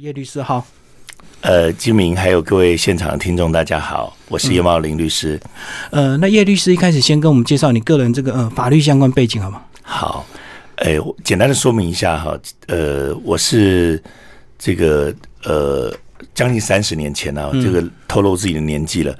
叶律师好，呃，金明还有各位现场的听众，大家好，我是叶茂林律师。呃，那叶律师一开始先跟我们介绍你个人这个呃法律相关背景好吗？好，哎，我简单的说明一下哈，呃，我是这个呃将近三十年前呢、这个透露自己的年纪了。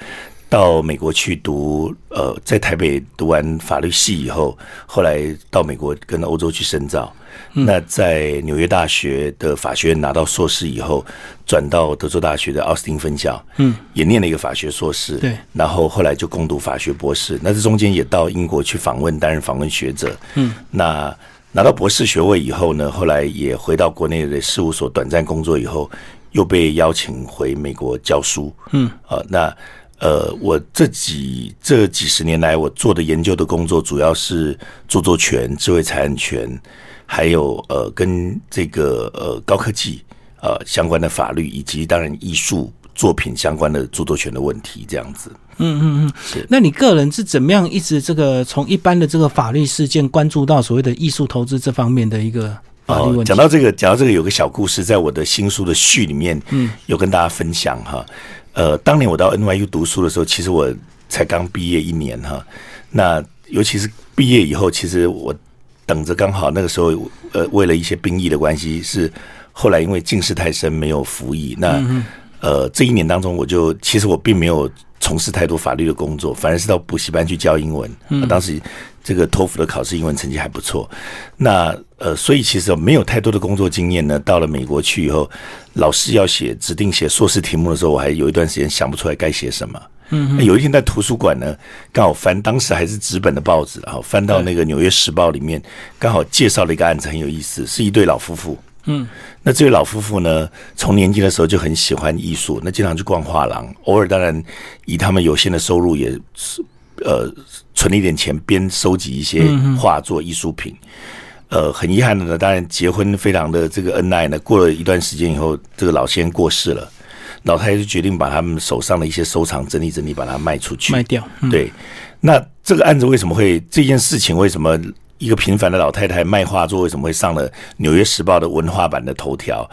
到美国去读，呃，在台北读完法律系以后，后来到美国跟欧洲去深造。那在纽约大学的法学院拿到硕士以后，转到德州大学的奥斯汀分校，嗯，也念了一个法学硕士，对，然后后来就攻读法学博士。那这中间也到英国去访问，担任访问学者，嗯，那拿到博士学位以后呢，后来也回到国内的事务所短暂工作以后，又被邀请回美国教书，嗯，啊，那。呃，我这几这几十年来，我做的研究的工作主要是著作权、智慧财产权，还有呃跟这个呃高科技呃相关的法律，以及当然艺术作品相关的著作权的问题，这样子。嗯嗯嗯，是。那你个人是怎么样一直这个从一般的这个法律事件关注到所谓的艺术投资这方面的一个法律问题？哦讲到这个，讲到这个，有个小故事，在我的新书的序里面，嗯，有跟大家分享哈。呃，当年我到 NYU 读书的时候，其实我才刚毕业一年哈。那尤其是毕业以后，其实我等着刚好那个时候，呃，为了一些兵役的关系，是后来因为近视太深没有服役。那呃，这一年当中，我就其实我并没有从事太多法律的工作，反而是到补习班去教英文。当时这个托福的考试英文成绩还不错。那呃，所以其实没有太多的工作经验呢。到了美国去以后，老师要写指定写硕士题目的时候，我还有一段时间想不出来该写什么。嗯，那有一天在图书馆呢，刚好翻当时还是纸本的报纸，然后翻到那个《纽约时报》里面，刚好介绍了一个案子，很有意思，是一对老夫妇。嗯，那这位老夫妇呢，从年轻的时候就很喜欢艺术，那经常去逛画廊，偶尔当然以他们有限的收入，也是呃存了一点钱，边收集一些画作、艺术品。呃，很遗憾的呢，当然结婚非常的这个恩爱呢，过了一段时间以后，这个老先生过世了，老太太就决定把他们手上的一些收藏整理整理，把它卖出去，卖掉。嗯、对，那这个案子为什么会这件事情为什么一个平凡的老太太卖画作为什么会上了《纽约时报》的文化版的头条？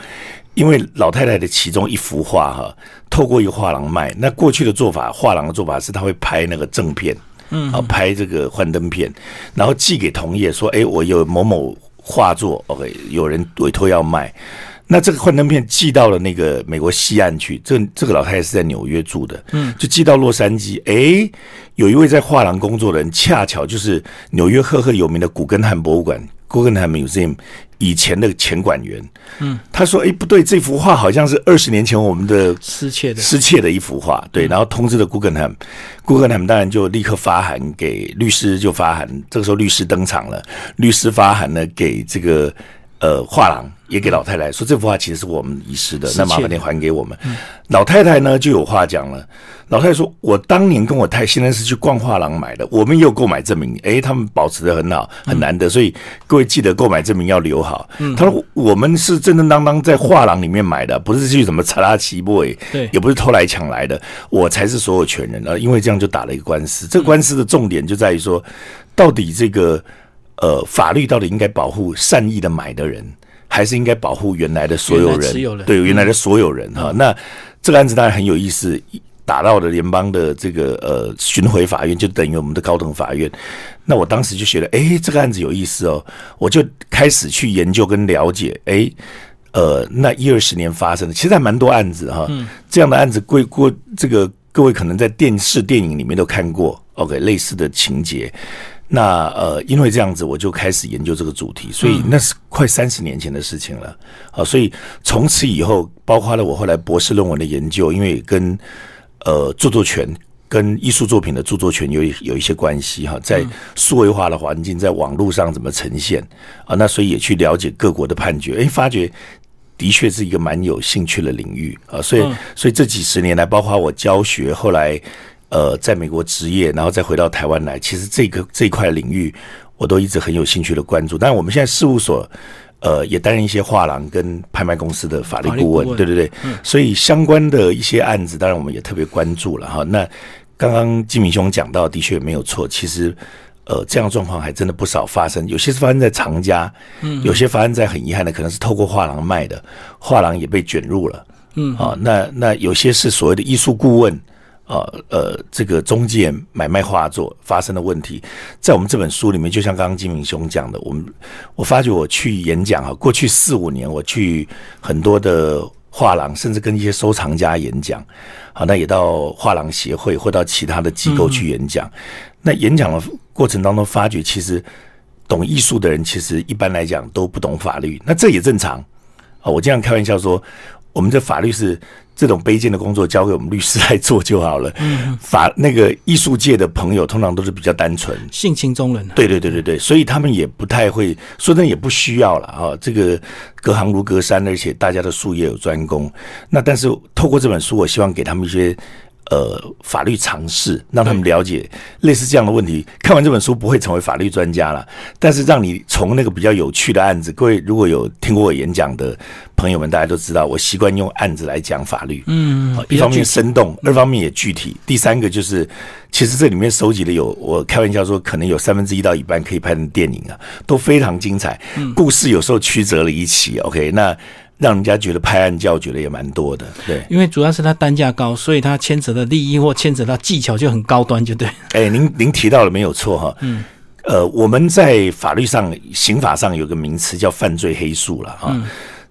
因为老太太的其中一幅画哈，透过一个画廊卖。那过去的做法，画廊的做法是他会拍那个正片，嗯，啊，拍这个幻灯片，然后寄给同业说，哎，我有某某画作，OK，有人委托要卖。那这个幻灯片寄到了那个美国西岸去，这这个老太太是在纽约住的，嗯，就寄到洛杉矶。诶，有一位在画廊工作的人，恰巧就是纽约赫赫有名的古根汉博物馆 （Guggenheim Museum） 以前的前馆员。嗯，他说：“诶，不对，这幅画好像是二十年前我们的失窃的失窃的一幅画。”对，然后通知了 Guggenheim，Guggenheim 当然就立刻发函给律师，就发函。这个时候律师登场了，律师发函呢给这个。呃，画廊也给老太太说这幅画其实是我们遗失的，那麻烦你还给我们。老太太呢就有话讲了，老太太说：“我当年跟我太现在是去逛画廊买的，我们也有购买证明。诶，他们保持的很好，很难得，所以各位记得购买证明要留好。”他说：“我们是正正当当在画廊里面买的，不是去什么查拉奇 boy，对，也不是偷来抢来的，我才是所有权人啊！因为这样就打了一个官司。这个官司的重点就在于说，到底这个。”呃，法律到底应该保护善意的买的人，还是应该保护原来的所有人？对，原来的所有人哈。那这个案子当然很有意思，打到了联邦的这个呃巡回法院，就等于我们的高等法院。那我当时就觉得，哎，这个案子有意思哦，我就开始去研究跟了解。哎，呃，那一二十年发生的，其实还蛮多案子哈。这样的案子，贵过这个各位可能在电视、电影里面都看过。OK，类似的情节。那呃，因为这样子，我就开始研究这个主题，所以那是快三十年前的事情了啊。所以从此以后，包括了我后来博士论文的研究，因为跟呃著作权跟艺术作品的著作权有有一些关系哈，在数位化的环境，在网络上怎么呈现啊？那所以也去了解各国的判决，哎，发觉的确是一个蛮有兴趣的领域啊。所以，所以这几十年来，包括我教学，后来。呃，在美国职业，然后再回到台湾来，其实这个这一块领域，我都一直很有兴趣的关注。但是我们现在事务所，呃，也担任一些画廊跟拍卖公司的法律顾问，对对对。所以相关的一些案子，当然我们也特别关注了哈。那刚刚金明兄讲到，的确没有错。其实，呃，这样状况还真的不少发生，有些是发生在藏家，嗯，有些发生在很遗憾的，可能是透过画廊卖的，画廊也被卷入了，嗯，啊，那那有些是所谓的艺术顾问，啊呃，这个中介买卖画作发生的问题，在我们这本书里面，就像刚刚金明兄讲的，我们我发觉我去演讲啊，过去四五年我去很多的画廊，甚至跟一些收藏家演讲，好，那也到画廊协会或到其他的机构去演讲。那演讲的过程当中，发觉其实懂艺术的人，其实一般来讲都不懂法律。那这也正常啊。我经常开玩笑说，我们这法律是这种卑贱的工作，交给我们律师来做就好了。嗯，法那个艺术界的朋友通常都是比较单纯，性情中人。对对对对对，所以他们也不太会说，真也不需要了啊。这个隔行如隔山，而且大家的术业有专攻。那但是透过这本书，我希望给他们一些。呃，法律常识让他们了解类似这样的问题。看完这本书不会成为法律专家了，但是让你从那个比较有趣的案子，各位如果有听过我演讲的朋友们，大家都知道我习惯用案子来讲法律。嗯，一方面生动，二方面也具体。第三个就是，其实这里面收集的有，我开玩笑说，可能有三分之一到一半可以拍成电影啊，都非常精彩。故事有时候曲折了一起。OK，那。让人家觉得拍案叫绝的也蛮多的，对，因为主要是它单价高，所以它牵扯的利益或牵扯到技巧就很高端，就对。哎，您您提到了没有错哈，嗯，呃，我们在法律上、刑法上有个名词叫犯罪黑数了哈，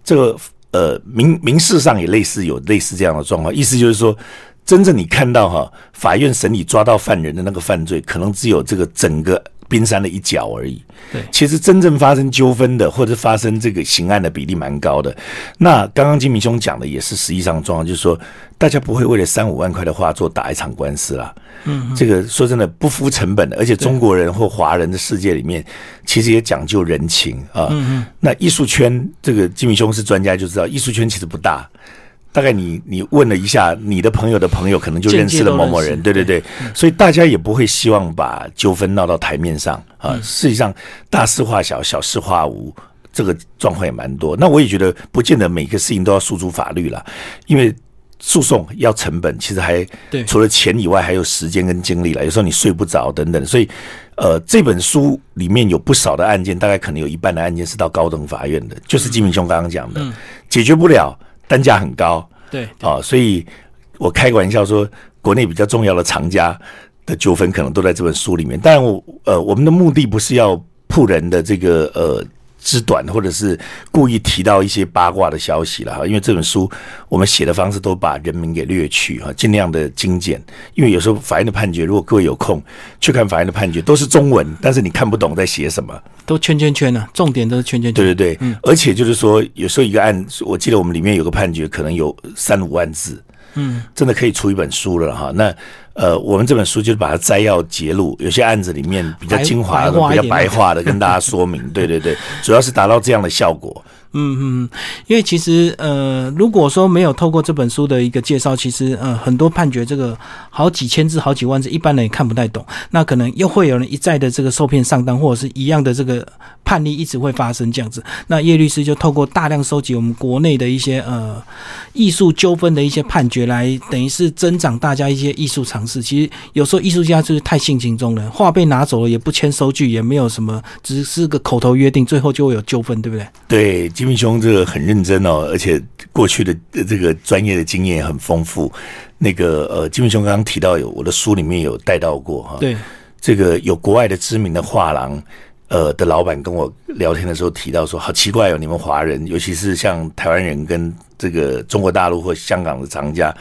这个呃民民事上也类似有类似这样的状况，意思就是说，真正你看到哈，法院审理抓到犯人的那个犯罪，可能只有这个整个。冰山的一角而已。对，其实真正发生纠纷的，或者发生这个刑案的比例蛮高的。那刚刚金明兄讲的也是实际上状况，就是说大家不会为了三五万块的画作打一场官司啦。嗯，这个说真的不敷成本的，而且中国人或华人的世界里面，其实也讲究人情啊。嗯嗯。那艺术圈，这个金明兄是专家就知道，艺术圈其实不大。大概你你问了一下你的朋友的朋友，可能就认识了某某人，对对对，所以大家也不会希望把纠纷闹到台面上啊。实际上大事化小，小事化无，这个状况也蛮多。那我也觉得不见得每个事情都要诉诸法律了，因为诉讼要成本，其实还除了钱以外，还有时间跟精力了。有时候你睡不着等等，所以呃，这本书里面有不少的案件，大概可能有一半的案件是到高等法院的，就是金明兄刚刚讲的，解决不了。单价很高，对啊，所以我开个玩笑说，国内比较重要的藏家的纠纷可能都在这本书里面。但我呃，我们的目的不是要铺人的这个呃。之短，或者是故意提到一些八卦的消息了哈，因为这本书我们写的方式都把人名给略去哈，尽量的精简。因为有时候法院的判决，如果各位有空去看法院的判决，都是中文，但是你看不懂在写什么，都圈圈圈啊，重点都是圈圈圈。对对对，嗯，而且就是说，有时候一个案，我记得我们里面有个判决，可能有三五万字。嗯，真的可以出一本书了哈。那呃，我们这本书就是把它摘要揭露，有些案子里面比较精华的、比较白话的，跟大家说明。对对对，主要是达到这样的效果。嗯嗯，因为其实呃，如果说没有透过这本书的一个介绍，其实呃，很多判决这个好几千字、好几万字，一般人也看不太懂。那可能又会有人一再的这个受骗上当，或者是一样的这个判例一直会发生这样子。那叶律师就透过大量收集我们国内的一些呃艺术纠纷的一些判决，来等于是增长大家一些艺术常识。其实有时候艺术家就是太性情中人，画被拿走了也不签收据，也没有什么，只是个口头约定，最后就会有纠纷，对不对？对。金明兄这个很认真哦，而且过去的这个专业的经验也很丰富。那个呃，金明兄刚刚提到有我的书里面有带到过哈，对，这个有国外的知名的画廊呃的老板跟我聊天的时候提到说，好奇怪哦，你们华人，尤其是像台湾人跟这个中国大陆或香港的藏家。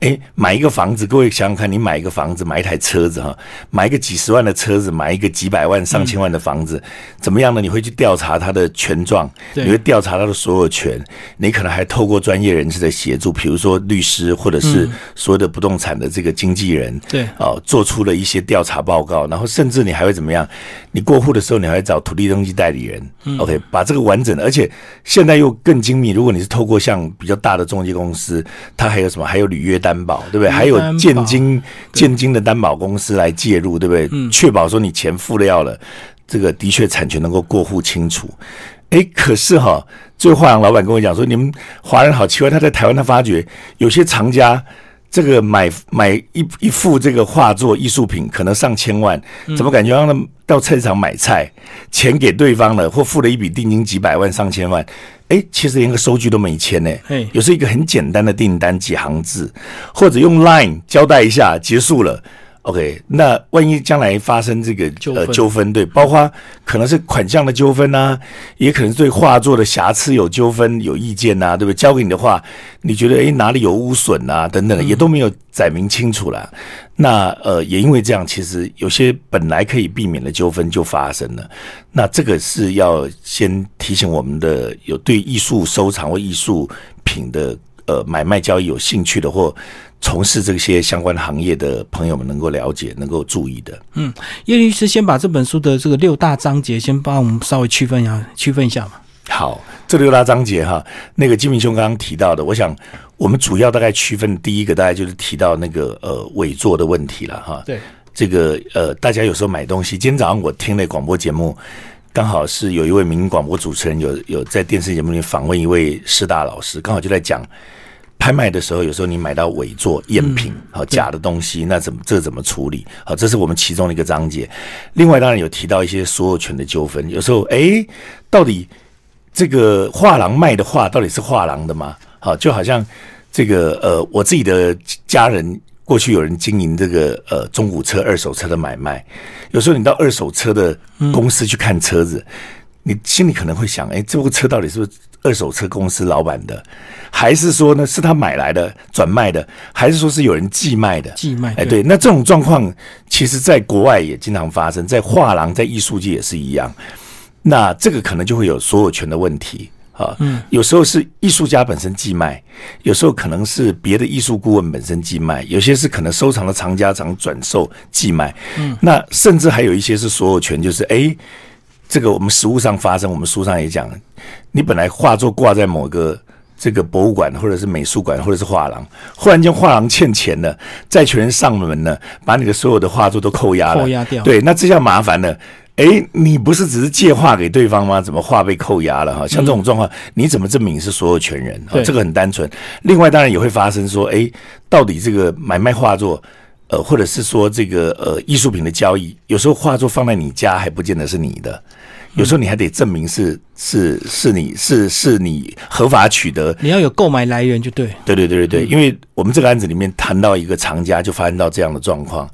哎，买一个房子，各位想想看，你买一个房子，买一台车子哈，买一个几十万的车子，买一个几百万、上千万的房子，怎么样呢？你会去调查他的权状，你会调查他的所有权，你可能还透过专业人士的协助，比如说律师或者是所有的不动产的这个经纪人，对，哦，做出了一些调查报告，然后甚至你还会怎么样？你过户的时候，你还会找土地登记代理人，OK，把这个完整的，而且现在又更精密。如果你是透过像比较大的中介公司，它还有什么？还有履约。担保对不对？还有建金建金的担保公司来介入，对不对？确保说你钱付了要了，这个的确产权能够过户清楚。哎，可是哈，最后华阳老板跟我讲说，你们华人好奇怪，他在台湾他发觉有些藏家这个买买一一幅这个画作艺术品可能上千万，怎么感觉让他们到菜市场买菜，钱给对方了，或付了一笔定金几百万上千万，哎，其实连个收据都没签呢。有时候一个很简单的订单几行字，或者用 Line 交代一下结束了。OK，那万一将来发生这个呃纠纷，对，包括可能是款项的纠纷呐，也可能是对画作的瑕疵有纠纷、有意见呐，对不对？交给你的话，你觉得哎哪里有污损啊等等的，也都没有载明清楚了。那呃，也因为这样，其实有些本来可以避免的纠纷就发生了。那这个是要先提醒我们的有对艺术收藏或艺术品的呃买卖交易有兴趣的或。从事这些相关行业的朋友们能够了解、能够注意的。嗯，叶律师先把这本书的这个六大章节先帮我们稍微区分一下，区分一下嘛。好，这六大章节哈，那个金明兄刚刚提到的，我想我们主要大概区分第一个，大概就是提到那个呃伪作的问题了哈。对，这个呃，大家有时候买东西，今天早上我听了广播节目，刚好是有一位名广播主持人有有在电视节目里访问一位师大老师，刚好就在讲。拍卖的时候，有时候你买到伪作、赝品、好假的东西，那怎么这怎么处理？好，这是我们其中的一个章节。另外，当然有提到一些所有权的纠纷。有时候，哎，到底这个画廊卖的画到底是画廊的吗？好，就好像这个呃，我自己的家人过去有人经营这个呃中古车、二手车的买卖。有时候你到二手车的公司去看车子，你心里可能会想：哎，这部车到底是不是？二手车公司老板的，还是说呢是他买来的转卖的，还是说是有人寄卖的？寄卖，哎，对，那这种状况，其实在国外也经常发生，在画廊、在艺术界也是一样。那这个可能就会有所有权的问题啊。嗯，有时候是艺术家本身寄卖，有时候可能是别的艺术顾问本身寄卖，有些是可能收藏的藏家长转售寄卖。嗯，那甚至还有一些是所有权，就是哎。这个我们实物上发生，我们书上也讲，你本来画作挂在某个这个博物馆，或者是美术馆，或者是画廊，忽然间画廊欠钱了，债权人上门了，把你的所有的画作都扣押了，扣押掉。对，那这下麻烦了。哎，你不是只是借画给对方吗？怎么画被扣押了？哈，像这种状况，你怎么证明是所有权人？这个很单纯。另外，当然也会发生说，哎，到底这个买卖画作？呃，或者是说这个呃艺术品的交易，有时候画作放在你家还不见得是你的，有时候你还得证明是是是你是是你合法取得，你要有购买来源就对。对对对对对，因为我们这个案子里面谈到一个藏家就发生到这样的状况，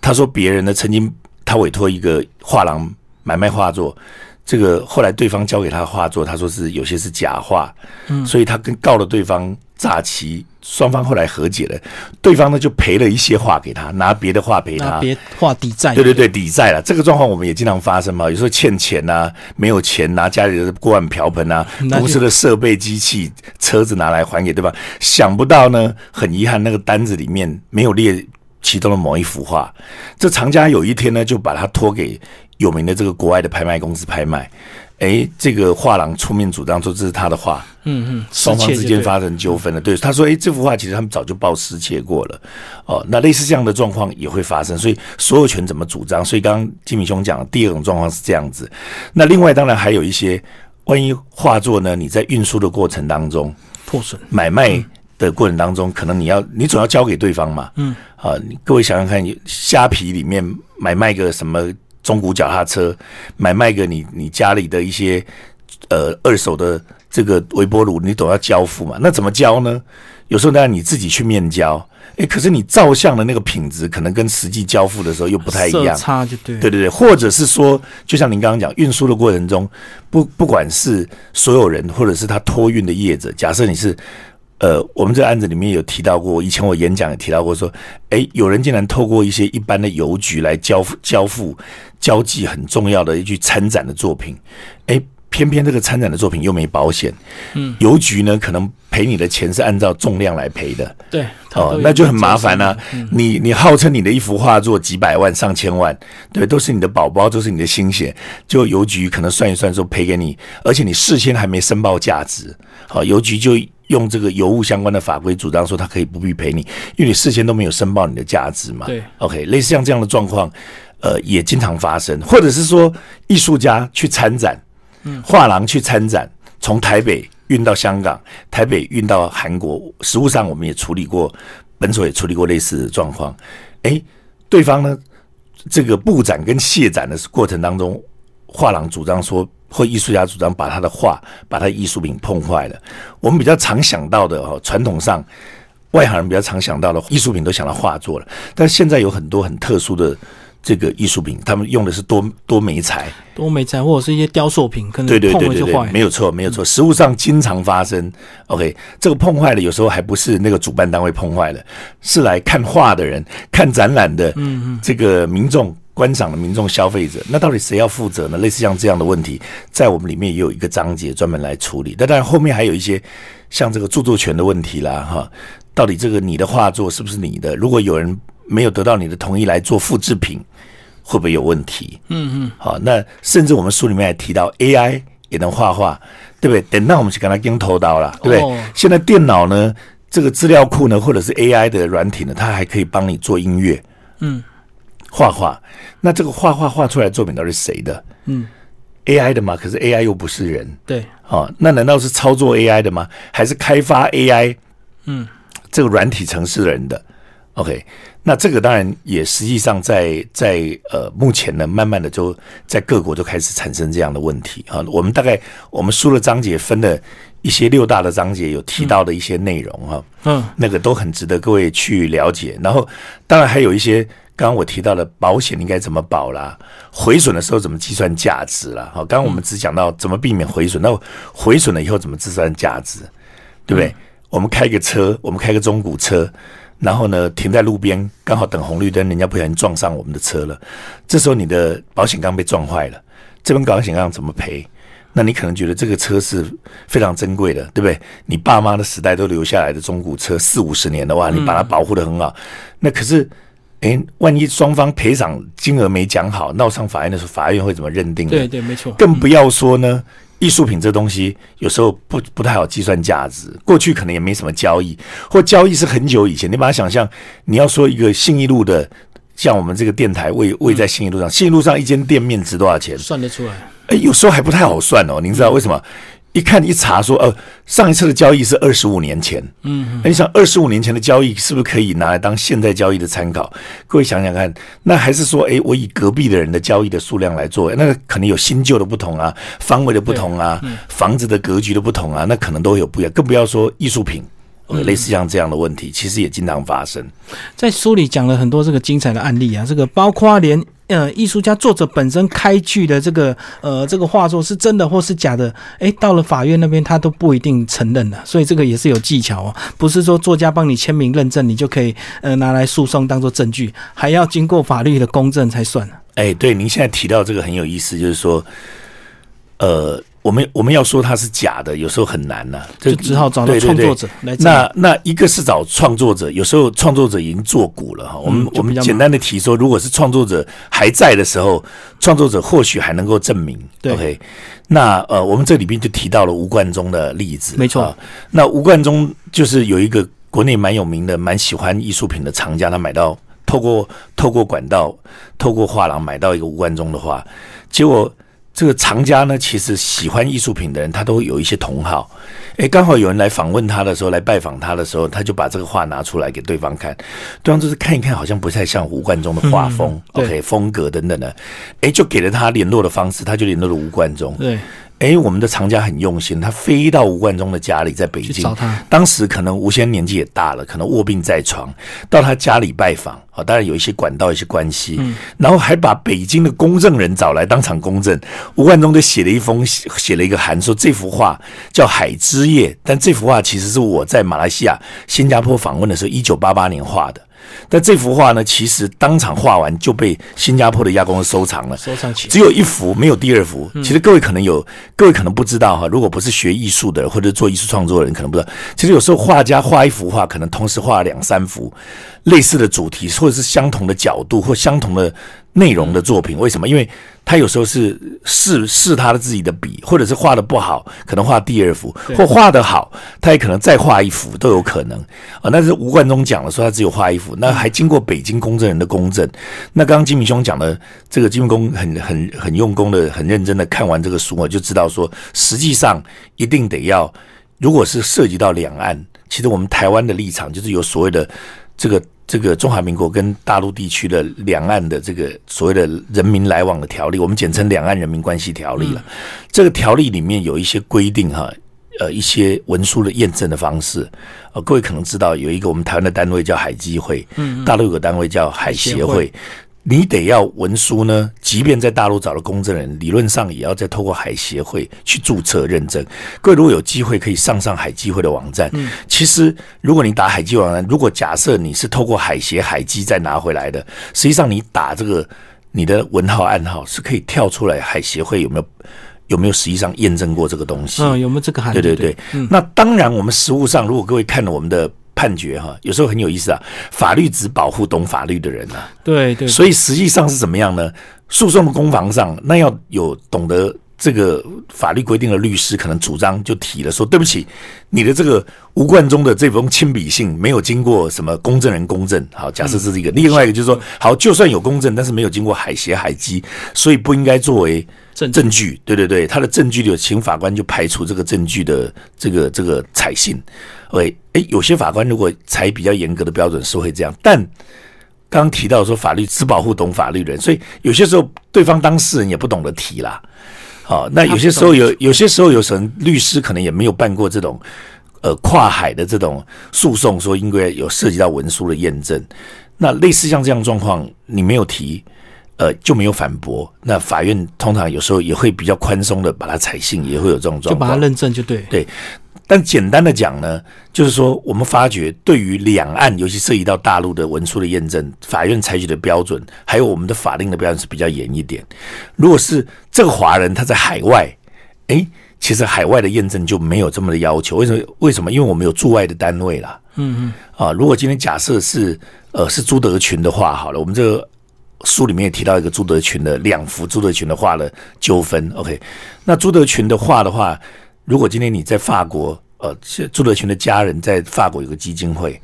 他说别人呢曾经他委托一个画廊买卖画作，这个后来对方交给他的画作，他说是有些是假画，嗯，所以他跟告了对方诈欺。双方后来和解了，对方呢就赔了一些画给他，拿别的画赔他，别画抵债。对对对，抵债了。这个状况我们也经常发生嘛，有时候欠钱呐，没有钱拿家里的锅碗瓢盆啊，公司的设备机器、车子拿来还给对方。想不到呢，很遗憾，那个单子里面没有列其中的某一幅画。这藏家有一天呢，就把它托给有名的这个国外的拍卖公司拍卖。哎，这个画廊出面主张说这是他的画，嗯嗯，双方之间发生纠纷了。对，他说，哎，这幅画其实他们早就报失窃过了。哦，那类似这样的状况也会发生，所以所有权怎么主张？所以刚刚金明兄讲，第二种状况是这样子。那另外当然还有一些，万一画作呢？你在运输的过程当中破损，买卖的过程当中，可能你要你总要交给对方嘛。嗯，啊，各位想想看，虾皮里面买卖个什么？中古脚踏车买卖个你，你家里的一些呃二手的这个微波炉，你总要交付嘛？那怎么交呢？有时候呢，你自己去面交，哎，可是你照相的那个品质可能跟实际交付的时候又不太一样，差就对，对对对，或者是说，就像您刚刚讲，运输的过程中，不不管是所有人，或者是他托运的业者，假设你是。呃，我们这个案子里面有提到过，以前我演讲也提到过，说，哎，有人竟然透过一些一般的邮局来交付、交付、交际很重要的一句参展的作品，哎，偏偏这个参展的作品又没保险，嗯，邮局呢可能赔你的钱是按照重量来赔的，对，哦，那就很麻烦了。你你号称你的一幅画作几百万、上千万，对，都是你的宝宝，都是你的心血，就邮局可能算一算说赔给你，而且你事先还没申报价值，好，邮局就。用这个邮物相关的法规主张说，他可以不必赔你，因为你事先都没有申报你的价值嘛。对，OK，类似像这样的状况，呃，也经常发生，或者是说艺术家去参展，嗯，画廊去参展，从台北运到香港，台北运到韩国，实物上我们也处理过。本所也处理过类似的状况。哎，对方呢，这个布展跟卸展的过程当中，画廊主张说，或艺术家主张把他的画、把他艺术品碰坏了。我们比较常想到的哦，传统上外行人比较常想到的艺术品都想到画作了，但现在有很多很特殊的。这个艺术品，他们用的是多多媒材，多媒材或者是一些雕塑品，可能对对对对对，没有错没有错，实物上经常发生。OK，这个碰坏了，有时候还不是那个主办单位碰坏了，是来看画的人、看展览的，嗯嗯，这个民众观赏的民众消费者，那到底谁要负责呢？类似像这样的问题，在我们里面也有一个章节专门来处理。那当然后面还有一些像这个著作权的问题啦，哈，到底这个你的画作是不是你的？如果有人没有得到你的同意来做复制品。会不会有问题？嗯嗯，好，那甚至我们书里面还提到 AI 也能画画，对不对？等到我们去跟他跟头刀了，对不对？现在电脑呢，这个资料库呢，或者是 AI 的软体呢，它还可以帮你做音乐，嗯，画画。那这个画画画出来的作品到底是谁的？嗯，AI 的嘛？可是 AI 又不是人，对，啊，那难道是操作 AI 的吗？还是开发 AI？嗯，这个软体城市人的？OK。那这个当然也实际上在在呃目前呢，慢慢的就在各国就开始产生这样的问题啊。我们大概我们书的章节分了一些六大的章节，有提到的一些内容哈，嗯，那个都很值得各位去了解。然后当然还有一些刚刚我提到了保险应该怎么保啦，毁损的时候怎么计算价值啦。好，刚刚我们只讲到怎么避免毁损，那毁损了以后怎么计算价值，对不对？我们开个车，我们开个中古车。然后呢，停在路边，刚好等红绿灯，人家不小心撞上我们的车了。这时候你的保险杠被撞坏了，这本保险杠怎么赔？那你可能觉得这个车是非常珍贵的，对不对？你爸妈的时代都留下来的中古车，四五十年的话，你把它保护的很好。那可是，哎，万一双方赔偿金额没讲好，闹上法院的时候，法院会怎么认定？对对，没错。更不要说呢。艺术品这东西有时候不不太好计算价值，过去可能也没什么交易，或交易是很久以前。你把它想象，你要说一个信义路的，像我们这个电台位位在信义路上，信义路上一间店面值多少钱？算得出来？哎，有时候还不太好算哦。您知道为什么？一看一查说，呃，上一次的交易是二十五年前。嗯，你想二十五年前的交易是不是可以拿来当现在交易的参考？各位想想看，那还是说，哎，我以隔壁的人的交易的数量来做，那个可能有新旧的不同啊，方位的不同啊，房子的格局的不同啊，那可能都有不一样。更不要说艺术品，类似像这样的问题，其实也经常发生。在书里讲了很多这个精彩的案例啊，这个包括连。呃，艺术家作者本身开具的这个呃这个画作是真的或是假的，哎，到了法院那边他都不一定承认的，所以这个也是有技巧哦，不是说作家帮你签名认证，你就可以呃拿来诉讼当做证据，还要经过法律的公证才算。哎，对，您现在提到这个很有意思，就是说，呃。我们我们要说它是假的，有时候很难呢，就只好找到创作者来。那那一个是找创作者，有时候创作者已经作古了哈。我们我们简单的提说，如果是创作者还在的时候，创作者或许还能够证明。OK，那呃，我们这里边就提到了吴冠中的例子，没错。那吴冠中就是有一个国内蛮有名的、蛮喜欢艺术品的藏家，他买到透过透过管道、透过画廊买到一个吴冠中的画，结果。这个藏家呢，其实喜欢艺术品的人，他都有一些同好。诶，刚好有人来访问他的时候，来拜访他的时候，他就把这个画拿出来给对方看。对方就是看一看，好像不太像吴冠中的画风，OK，风格等等的。诶，就给了他联络的方式，他就联络了吴冠中。对。哎，我们的藏家很用心，他飞到吴冠中的家里，在北京找他。当时可能吴先生年纪也大了，可能卧病在床，到他家里拜访。啊，当然有一些管道、一些关系，然后还把北京的公证人找来当场公证。吴冠中就写了一封，写了一个函，说这幅画叫《海之夜》，但这幅画其实是我在马来西亚、新加坡访问的时候，一九八八年画的。但这幅画呢，其实当场画完就被新加坡的亚公司收藏了，收藏起，只有一幅，没有第二幅。其实各位可能有，各位可能不知道哈，如果不是学艺术的或者做艺术创作的人，可能不知道。其实有时候画家画一幅画，可能同时画两三幅类似的主题，或者是相同的角度或相同的。内容的作品为什么？因为他有时候是试试他的自己的笔，或者是画的不好，可能画第二幅，或画的好，他也可能再画一幅都有可能啊。那是吴冠中讲了，说他只有画一幅，那还经过北京公证人的公证。那刚刚金明兄讲的这个金明公很很很用功的、很认真的看完这个书，我就知道说，实际上一定得要，如果是涉及到两岸，其实我们台湾的立场就是有所谓的。这个这个中华民国跟大陆地区的两岸的这个所谓的人民来往的条例，我们简称《两岸人民关系条例》了。这个条例里面有一些规定哈，呃，一些文书的验证的方式。呃，各位可能知道有一个我们台湾的单位叫海基会，嗯，大陆有个单位叫海协会。你得要文书呢，即便在大陆找了公证人，理论上也要再透过海协会去注册认证。各位如果有机会可以上上海基会的网站，嗯，其实如果你打海基网站，如果假设你是透过海协海基再拿回来的，实际上你打这个你的文号暗号是可以跳出来海协会有没有有没有实际上验证过这个东西？嗯，有没有这个含义？对对对，那当然，我们实物上，如果各位看了我们的。判决哈，有时候很有意思啊。法律只保护懂法律的人啊。对对。所以实际上是怎么样呢？诉讼的攻防上，那要有懂得这个法律规定的律师，可能主张就提了说：对不起，你的这个吴冠中的这封亲笔信没有经过什么公证人公证。好，假设这是一个。另外一个就是说，好，就算有公证，但是没有经过海协海基，所以不应该作为证证据。对对对，他的证据有，请法官就排除这个证据的这个这个采信。喂，哎，有些法官如果采比较严格的标准是会这样，但刚刚提到说法律只保护懂法律的人，所以有些时候对方当事人也不懂得提啦。好，那有些时候有，有些时候有什么律师可能也没有办过这种呃跨海的这种诉讼，说因为有涉及到文书的验证，那类似像这样状况，你没有提，呃，就没有反驳，那法院通常有时候也会比较宽松的把它采信，也会有这种状况，就把它认证就对，对。但简单的讲呢，就是说，我们发觉对于两岸，尤其涉及到大陆的文书的验证，法院采取的标准，还有我们的法令的标准是比较严一点。如果是这个华人他在海外，哎，其实海外的验证就没有这么的要求。为什么？为什么？因为我们有驻外的单位啦。嗯嗯。啊，如果今天假设是呃是朱德群的话，好了，我们这个书里面也提到一个朱德群的两幅朱德群的画的纠纷。OK，那朱德群的画的话。如果今天你在法国，呃，朱德群的家人在法国有个基金会，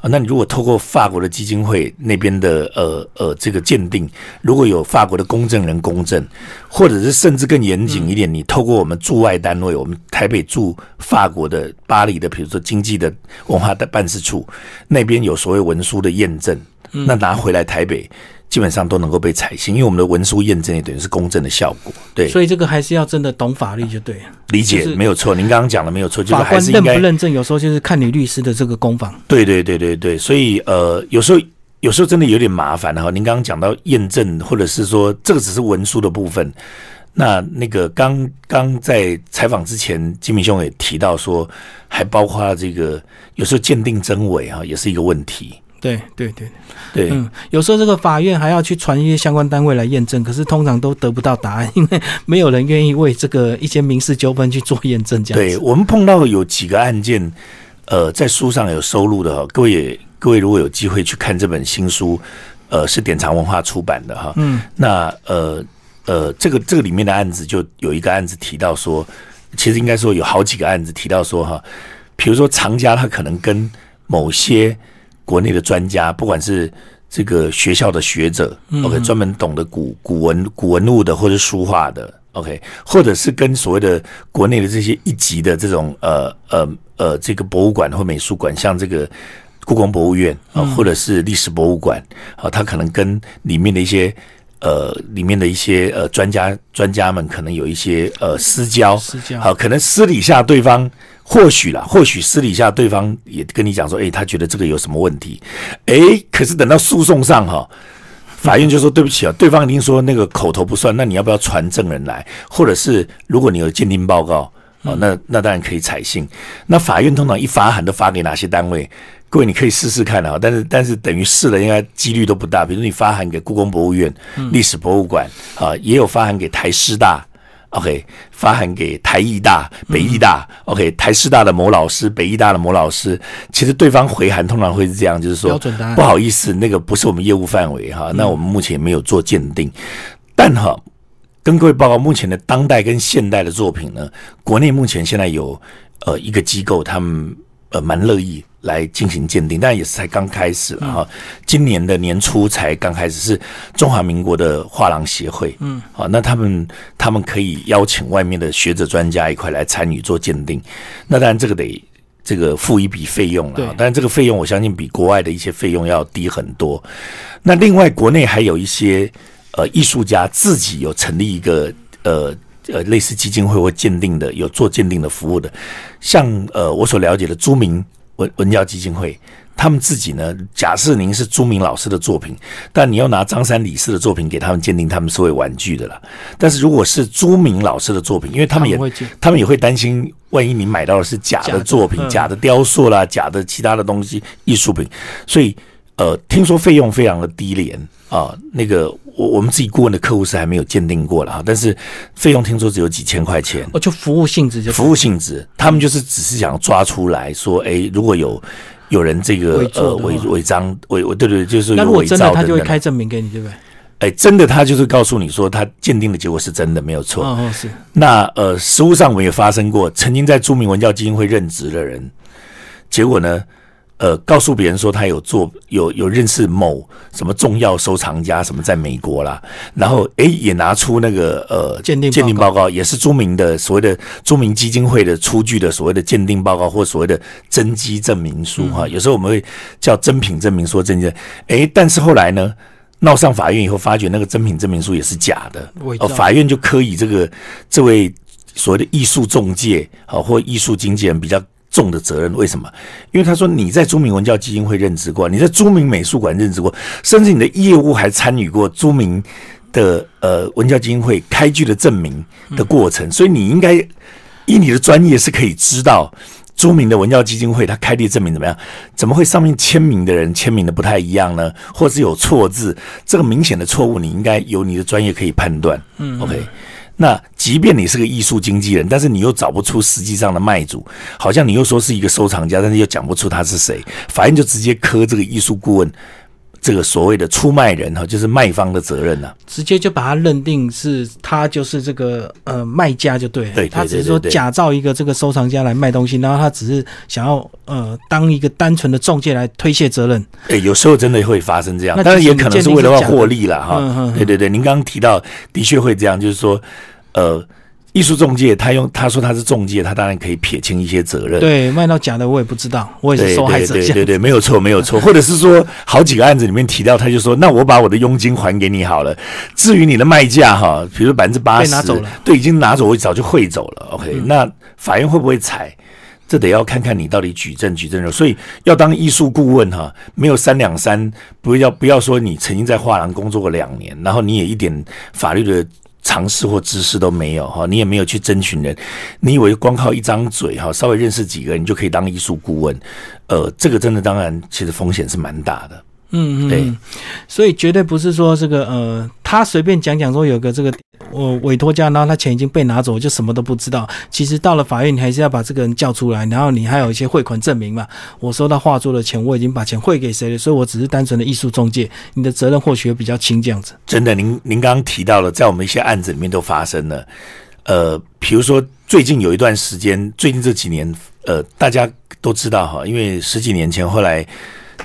啊，那你如果透过法国的基金会那边的呃呃这个鉴定，如果有法国的公证人公证，或者是甚至更严谨一点，你透过我们驻外单位，我们台北驻法国的巴黎的，比如说经济的文化的办事处那边有所谓文书的验证，那拿回来台北。基本上都能够被采信，因为我们的文书验证也等于是公证的效果。对，所以这个还是要真的懂法律就对了。理解没有错，您刚刚讲的没有错，就是还是认不认证，有时候就是看你律师的这个攻防。对对对对对，所以呃，有时候有时候真的有点麻烦哈。您刚刚讲到验证，或者是说这个只是文书的部分，那那个刚刚在采访之前，金明兄也提到说，还包括这个有时候鉴定真伪哈，也是一个问题。对对对对，嗯，有时候这个法院还要去传一些相关单位来验证，可是通常都得不到答案，因为没有人愿意为这个一些民事纠纷去做验证。这样，对我们碰到有几个案件，呃，在书上有收录的哈，各位也各位如果有机会去看这本新书，呃，是典藏文化出版的哈，嗯，那呃呃，这个这个里面的案子就有一个案子提到说，其实应该说有好几个案子提到说哈，比如说藏家他可能跟某些国内的专家，不管是这个学校的学者，OK，专门懂得古古文古文物的，或者书画的，OK，或者是跟所谓的国内的这些一级的这种呃呃呃这个博物馆或美术馆，像这个故宫博物院啊，或者是历史博物馆啊，他可能跟里面的一些呃里面的一些呃专家专家们，可能有一些呃私交，私交好，可能私底下对方。或许啦，或许私底下对方也跟你讲说，哎，他觉得这个有什么问题，哎，可是等到诉讼上哈，法院就说对不起啊，对方已经说那个口头不算，那你要不要传证人来？或者是如果你有鉴定报告啊，那那当然可以采信。那法院通常一发函都发给哪些单位？各位你可以试试看啊，但是但是等于试了，应该几率都不大。比如你发函给故宫博物院、历史博物馆啊，也有发函给台师大。OK，发函给台艺大、北艺大，OK，台师大的某老师、北艺大的某老师，其实对方回函通常会是这样，就是说不好意思，那个不是我们业务范围哈，那我们目前没有做鉴定。但哈，跟各位报告，目前的当代跟现代的作品呢，国内目前现在有呃一个机构，他们呃蛮乐意。来进行鉴定，但也是才刚开始了哈。今年的年初才刚开始，是中华民国的画廊协会，嗯，好，那他们他们可以邀请外面的学者专家一块来参与做鉴定。那当然，这个得这个付一笔费用了，但是这个费用我相信比国外的一些费用要低很多。那另外国内还有一些呃艺术家自己有成立一个呃呃类似基金会或鉴定的，有做鉴定的服务的，像呃我所了解的朱明文文教基金会。他们自己呢？假设您是朱明老师的作品，但你要拿张三李四的作品给他们鉴定，他们是会婉拒的啦。但是如果是朱明老师的作品，因为他们也他们也会担心，万一你买到的是假假的的作品、嗯假的雕塑啦、假的其他的东西、艺术品，所以呃，听说费用非常的低廉啊。那个我我们自己顾问的客户是还没有鉴定过了哈，但是费用听说只有几千块钱。哦，就服务性质就服务性质，他们就是只是想抓出来说，哎，如果有有人这个呃违违章违违对对，就是那如果真的他就会开证明给你，对不对？哎，真的他就是告诉你说他鉴定的结果是真的，没有错。哦哦是，那呃，实务上我们也发生过，曾经在著名文教基金会任职的人，结果呢，呃，告诉别人说他有做有有认识某什么重要收藏家，什么在美国啦，然后诶也拿出那个呃鉴定报告。鉴定报告，也是著名的所谓的著名基金会的出具的所谓的鉴定报告或所谓的真机证明书嗯。哈、有时候我们会叫真品证明说真机，诶，但是后来呢？闹上法院以后，发觉那个真品证明书也是假的，哦，法院就可以这个这位所谓的艺术中介啊，或艺术经纪人比较重的责任。为什么？因为他说你在朱明文教基金会任职过，你在朱明美术馆任职过，甚至你的业务还参与过朱明的呃文教基金会开具的证明的过程，所以你应该以你的专业是可以知道。朱明的文教基金会，他开立证明怎么样？怎么会上面签名的人签名的不太一样呢？或是有错字？这个明显的错误，你应该有你的专业可以判断。嗯，OK。那即便你是个艺术经纪人，但是你又找不出实际上的卖主，好像你又说是一个收藏家，但是又讲不出他是谁，法院就直接磕这个艺术顾问这个所谓的出卖人哈，就是卖方的责任呐、直接就把他认定是他就是这个呃卖家就对了，对对他只是说假造一个这个收藏家来卖东西，然后他只是想要呃当一个单纯的中介来推卸责任。对，有时候真的会发生这样那，当然也可能是为了要获利了哈。嗯嗯嗯对对对，您刚刚提到的确会这样，就是说，呃，艺术中介他用他说他是中介，他当然可以撇清一些责任。对，卖到假的我也不知道，我也是对受害者。对对对对，没有错没有错，或者是说好几个案子里面提到，他就说，那我把我的佣金还给你好了，至于你的卖价哈，比如百分之八十被拿走了，对，已经拿走，我早就汇走了。OK，、那法院会不会裁？这得要看看你到底举证举证了，所以要当艺术顾问哈，没有三两三，不要不要说你曾经在画廊工作过两年，然后你也一点法律的常识或知识都没有哈，你也没有去征询人，你以为光靠一张嘴哈，稍微认识几个人就可以当艺术顾问？呃，这个真的当然其实风险是蛮大的。嗯嗯，对嗯，所以绝对不是说这个呃，他随便讲讲说有个这个我、委托家，然后他钱已经被拿走，我就什么都不知道。其实到了法院，你还是要把这个人叫出来，然后你还有一些汇款证明嘛。我收到画作的钱，我已经把钱汇给谁了，所以我只是单纯的艺术中介，你的责任或许会比较轻，这样子。真的，您您刚刚提到了，在我们一些案子里面都发生了。呃，比如说最近有一段时间，最近这几年，呃，大家都知道哈，因为十几年前后来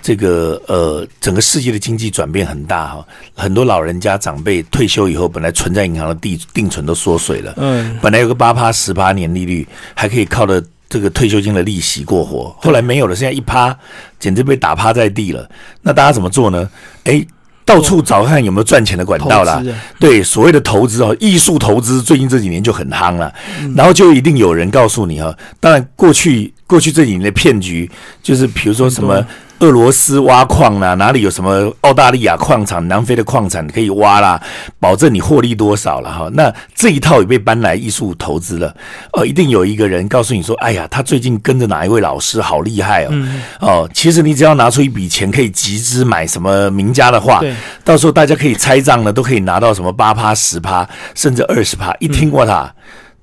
这个呃整个世界的经济转变很大哈，很多老人家长辈退休以后，本来存在银行的定定存都缩水了，嗯，本来有个八趴十八年利率，还可以靠着这个退休金的利息过活，后来没有了，现在一趴简直被打趴在地了。那大家怎么做呢？诶，到处找看有没有赚钱的管道啦。对，所谓的投资哦，艺术投资最近这几年就很夯了，嗯然后就一定有人告诉你哈、当然过去过去这几年的骗局，就是比如说什么很俄罗斯挖矿啦，哪里有什么澳大利亚矿产、南非的矿产可以挖啦，保证你获利多少了哈。那这一套也被搬来艺术投资了，哦，一定有一个人告诉你说，哎呀，他最近跟着哪一位老师好厉害哦，嗯哦，其实你只要拿出一笔钱，可以集资买什么名家的画，到时候大家可以拆账呢，都可以拿到什么八趴、十趴，甚至二十趴。一听过他，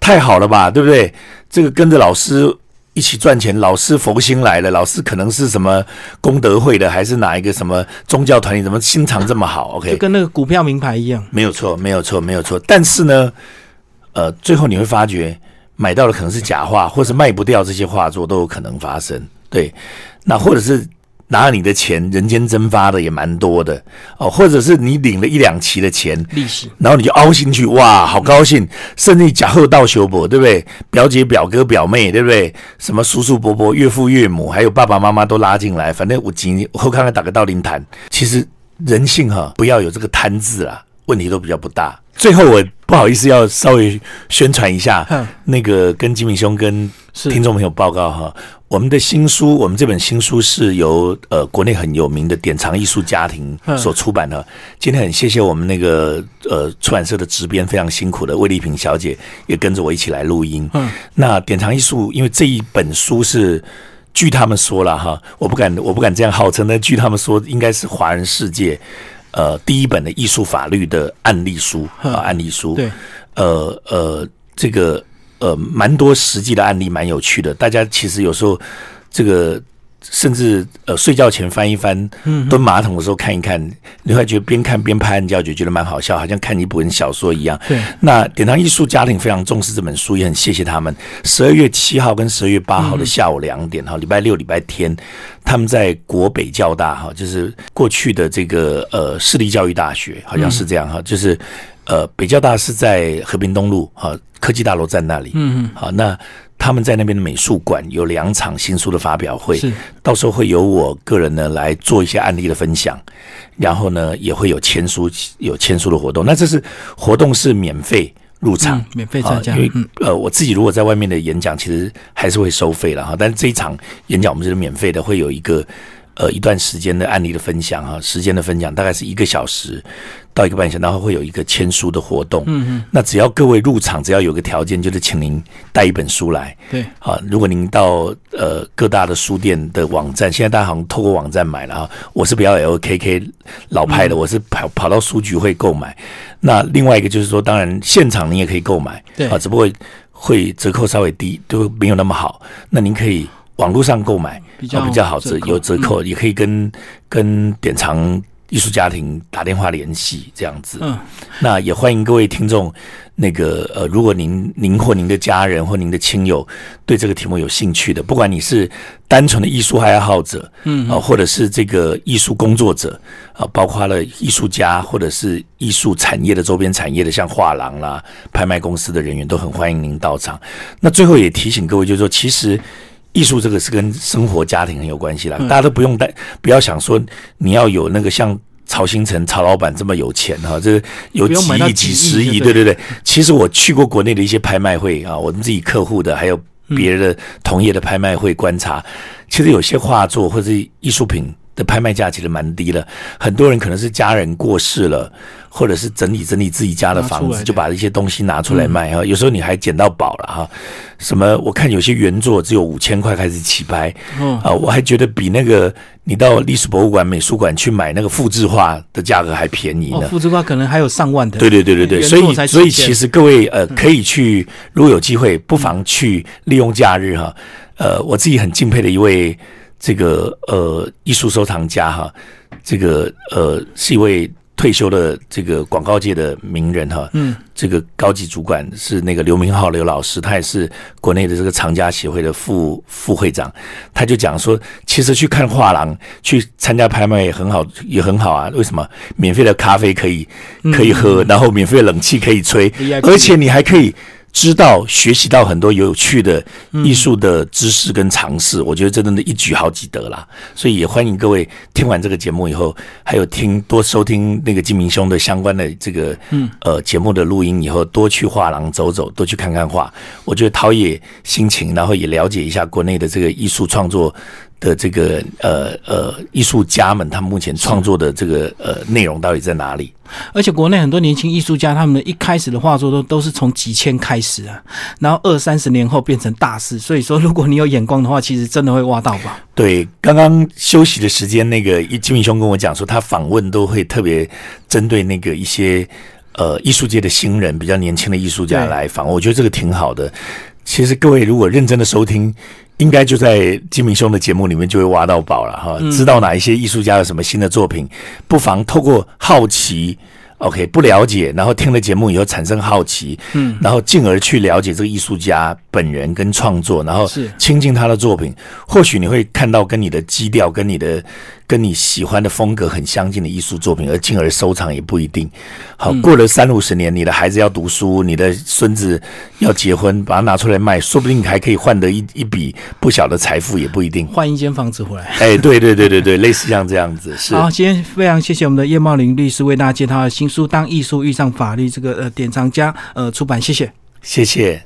太好了吧，对不对？这个跟着老师一起赚钱，老师佛心来了，老师可能是什么功德会的，还是哪一个什么宗教团体，怎么心肠这么好？OK，就跟那个股票名牌一样。没有错，没有错，没有错。但是呢，呃，最后你会发觉，买到的可能是假画，或是卖不掉这些画作都有可能发生。对，那或者是拿了你的钱，人间蒸发的也蛮多的。哦，或者是你领了一两期的钱，利息，然后你就凹进去，哇，好高兴，甚至假后到修补，对不对？表姐、表哥、表妹，对不对？什么叔叔伯伯、岳父岳母，还有爸爸妈妈都拉进来，反正我今我看看打个道林谈，其实人性哈，不要有这个贪字啦，问题都比较不大。最后我不好意思要稍微宣传一下，那个跟金明兄跟听众朋友报告哈。我们的新书，我们这本新书是由呃国内很有名的典藏艺术家庭所出版的。今天很谢谢我们那个呃出版社的执编非常辛苦的魏丽萍小姐也跟着我一起来录音。嗯，那典藏艺术，因为这一本书是据他们说了哈，我不敢我不敢这样号称，但据他们说，应该是华人世界呃第一本的艺术法律的案例书啊案例书。对，呃呃这个。呃，蛮多实际的案例，蛮有趣的。大家其实有时候这个甚至呃睡觉前翻一翻，蹲马桶的时候看一看，你会觉得边看边拍案叫，绝觉得蛮好笑，好像看一本小说一样。对。那典藏艺术家庭非常重视这本书，也很谢谢他们。十二月七号跟十二月八号的下午两点，哈，礼拜六、礼拜天，他们在国北交大，哈，就是过去的这个呃市立教育大学，好像是这样哈，就是呃北交大是在和平东路啊。科技大楼在那里，嗯嗯，好，那他们在那边的美术馆有两场新书的发表会，是，到时候会由我个人呢来做一些案例的分享，然后呢也会有签书有签书的活动，那这是活动是免费入场，免费参加，因为呃我自己如果在外面的演讲其实还是会收费了哈，但是这一场演讲我们是免费的，会有一个。呃，一段时间的案例的分享哈，时间的分享大概是一个小时到一个半小时，然后会有一个签书的活动。嗯嗯，那只要各位入场，只要有个条件，就是请您带一本书来。对，啊，如果您到呃各大的书店的网站，现在大家好像透过网站买了啊，我是比较 LKK 老派的，我是跑跑到书局会购买。那另外一个就是说，当然现场您也可以购买，对啊，只不过会折扣稍微低，都没有那么好。那您可以。网络上购买比较比较好，折有折扣，也可以跟跟典藏艺术家庭打电话联系这样子。嗯，那也欢迎各位听众，那个呃，如果您您或您的家人或您的亲友对这个题目有兴趣的，不管你是单纯的艺术爱好者，嗯啊，或者是这个艺术工作者啊，包括了艺术家或者是艺术产业的周边产业的，像画廊啦、拍卖公司的人员，都很欢迎您到场。那最后也提醒各位，就是说，其实。艺术这个是跟生活家庭很有关系啦，大家都不用担，不要想说你要有那个像曹新成曹老板这么有钱哈，这有几亿几十亿，对对对。其实我去过国内的一些拍卖会啊，我们自己客户的，还有别的同业的拍卖会观察，其实有些画作或者艺术品。的拍卖价其实蛮低的，很多人可能是家人过世了，或者是整理整理自己家的房子，就把一些东西拿出来卖哈。有时候你还捡到宝了哈。什么？我看有些原作只有五千块开始起拍，啊，我还觉得比那个你到历史博物馆、美术馆去买那个复制画的价格还便宜呢。复制画可能还有上万的。对对对对对，所以所以其实各位呃可以去，如果有机会，不妨去利用假日哈。呃，我自己很敬佩的一位。这个呃，艺术收藏家哈，这个呃，是一位退休的这个广告界的名人哈，嗯，这个高级主管是那个刘明浩刘老师，他也是国内的这个藏家协会的副副会长，他就讲说，其实去看画廊，去参加拍卖也很好，也很好啊。为什么？免费的咖啡可以可以喝，然后免费的冷气可以吹，而且你还可以。知道学习到很多有趣的艺术的知识跟尝试，我觉得真的一举好几得啦。所以也欢迎各位听完这个节目以后，还有听多收听那个金明兄的相关的这个呃节目的录音以后，多去画廊走走，多去看看画，我觉得陶冶心情，然后也了解一下国内的这个艺术创作。的这个呃呃艺术家们，他们目前创作的这个呃内容到底在哪里？而且国内很多年轻艺术家，他们一开始的画作都都是从几千开始啊，然后二三十年后变成大师。所以说，如果你有眼光的话，其实真的会挖到吧？对，刚刚休息的时间，那个金明兄跟我讲说，他访问都会特别针对那个一些呃艺术界的新人，比较年轻的艺术家来访，我觉得这个挺好的。其实各位如果认真的收听。应该就在金明兄的节目里面就会挖到宝了哈，知道哪一些艺术家有什么新的作品，不妨透过好奇 OK 不了解，然后听了节目以后产生好奇，嗯，然后进而去了解这个艺术家本人跟创作，然后是。亲近他的作品，或许你会看到跟你的基调、跟你的跟你喜欢的风格很相近的艺术作品，而进而收藏也不一定。好，过了三五十年，你的孩子要读书，你的孙子要结婚，把它拿出来卖，说不定还可以换得一一笔不小的财富，也不一定。换一间房子回来。哎，对对对对对，类似像这样子是。好，今天非常谢谢我们的叶茂林律师为大家介绍的新书《当艺术遇上法律》这个呃典藏家呃出版，谢谢。谢谢。